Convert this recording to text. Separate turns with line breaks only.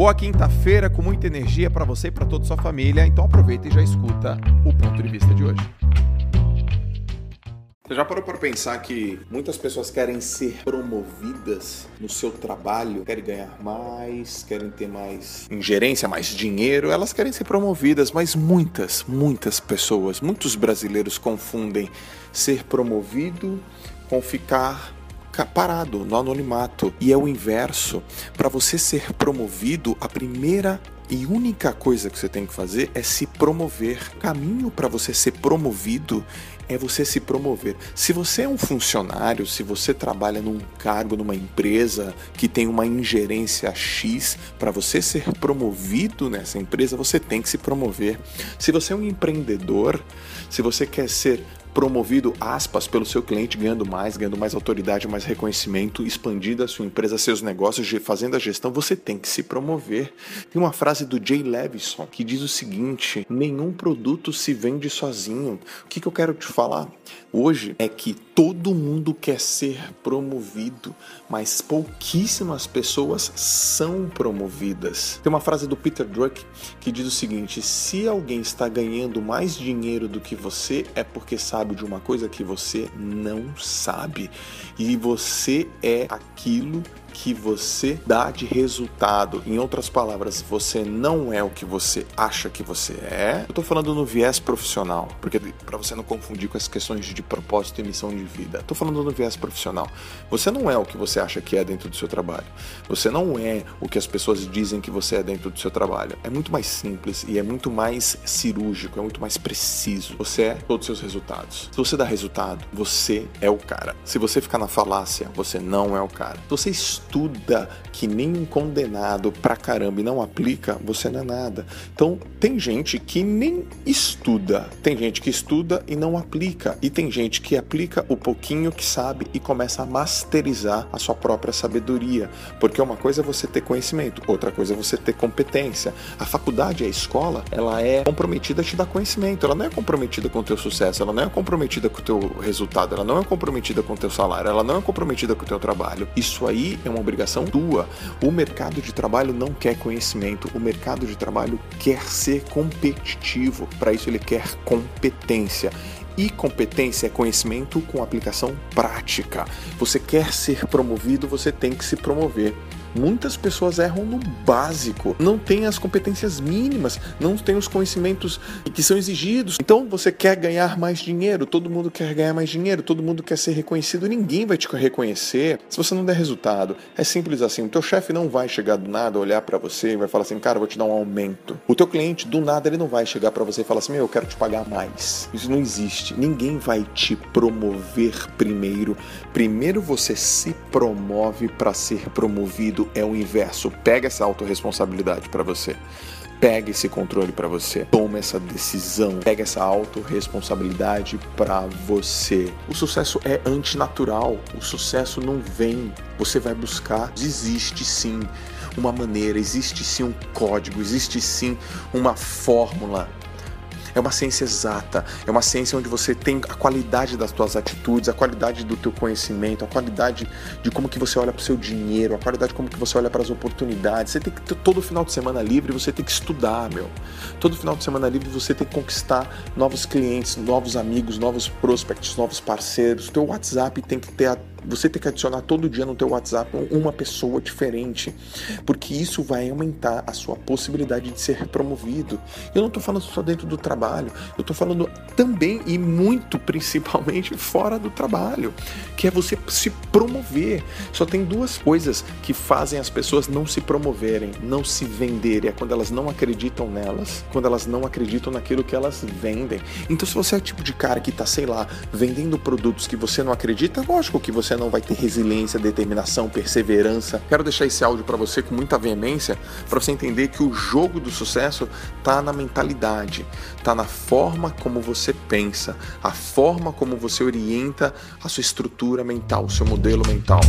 Boa quinta-feira com muita energia para você e para toda a sua família. Então aproveita e já escuta o ponto de vista de hoje. Você já parou para pensar que muitas pessoas querem ser promovidas no seu trabalho, querem ganhar mais, querem ter mais ingerência, mais dinheiro, elas querem ser promovidas, mas muitas, muitas pessoas, muitos brasileiros confundem ser promovido com ficar parado no anonimato. E é o inverso. Para você ser promovido, a primeira e única coisa que você tem que fazer é se promover. O caminho para você ser promovido é você se promover. Se você é um funcionário, se você trabalha num cargo numa empresa que tem uma ingerência X, para você ser promovido nessa empresa, você tem que se promover. Se você é um empreendedor, se você quer ser promovido, aspas, pelo seu cliente, ganhando mais, ganhando mais autoridade, mais reconhecimento, expandindo a sua empresa, seus negócios, fazendo a gestão, você tem que se promover. Tem uma frase do Jay Levison que diz o seguinte: nenhum produto se vende sozinho. O que, que eu quero te falar hoje é que todo mundo quer ser promovido, mas pouquíssimas pessoas são promovidas. Tem uma frase do Peter Druck que diz o seguinte: se alguém está ganhando mais dinheiro do que você, é porque sabe sabe de uma coisa que você não sabe. E você é aquilo que você dá de resultado. Em outras palavras, você não é o que você acha que você é. Eu tô falando no viés profissional, porque para você não confundir com as questões de propósito e missão de vida. Tô falando no viés profissional. Você não é o que você acha que é dentro do seu trabalho. Você não é o que as pessoas dizem que você é dentro do seu trabalho. É muito mais simples e é muito mais cirúrgico, é muito mais preciso. Você é todos os seus resultados. Se você dá resultado, você é o cara. Se você ficar na falácia, você não é o cara. Se você estuda que nem um condenado pra caramba e não aplica, você não é nada. Então, tem gente que nem estuda, tem gente que estuda e não aplica, e tem gente que aplica o pouquinho que sabe e começa a masterizar a sua própria sabedoria. Porque uma coisa é você ter conhecimento, outra coisa é você ter competência. A faculdade, a escola, ela é comprometida a te dar conhecimento, ela não é comprometida com o teu sucesso, ela não é comprometida com o teu resultado, ela não é comprometida com o teu salário, ela não é comprometida com o teu trabalho. Isso aí é uma obrigação tua. O mercado de trabalho não quer conhecimento, o mercado de trabalho quer ser competitivo. Para isso, ele quer competência. E competência é conhecimento com aplicação prática. Você quer ser promovido, você tem que se promover. Muitas pessoas erram no básico, não têm as competências mínimas, não têm os conhecimentos que são exigidos. Então você quer ganhar mais dinheiro, todo mundo quer ganhar mais dinheiro, todo mundo quer ser reconhecido, ninguém vai te reconhecer se você não der resultado. É simples assim, o teu chefe não vai chegar do nada, olhar para você e vai falar assim, cara, vou te dar um aumento. O teu cliente do nada ele não vai chegar para você e falar assim, meu, eu quero te pagar mais. Isso não existe. Ninguém vai te promover primeiro. Primeiro você se promove para ser promovido é o inverso. Pega essa autorresponsabilidade para você. Pega esse controle para você. Toma essa decisão. Pega essa autorresponsabilidade para você. O sucesso é antinatural. O sucesso não vem. Você vai buscar. Existe sim uma maneira, existe sim um código, existe sim uma fórmula é uma ciência exata, é uma ciência onde você tem a qualidade das suas atitudes, a qualidade do teu conhecimento, a qualidade de como que você olha para o seu dinheiro, a qualidade de como que você olha para as oportunidades. Você tem que todo final de semana livre, você tem que estudar, meu. Todo final de semana livre você tem que conquistar novos clientes, novos amigos, novos prospects, novos parceiros. Teu WhatsApp tem que ter a você tem que adicionar todo dia no teu WhatsApp uma pessoa diferente, porque isso vai aumentar a sua possibilidade de ser promovido. Eu não estou falando só dentro do trabalho, eu estou falando também e muito principalmente fora do trabalho, que é você se promover. Só tem duas coisas que fazem as pessoas não se promoverem, não se venderem, é quando elas não acreditam nelas, quando elas não acreditam naquilo que elas vendem. Então se você é o tipo de cara que está, sei lá, vendendo produtos que você não acredita, lógico que você você não vai ter resiliência, determinação, perseverança. Quero deixar esse áudio para você com muita veemência, para você entender que o jogo do sucesso tá na mentalidade, tá na forma como você pensa, a forma como você orienta a sua estrutura mental, o seu modelo mental.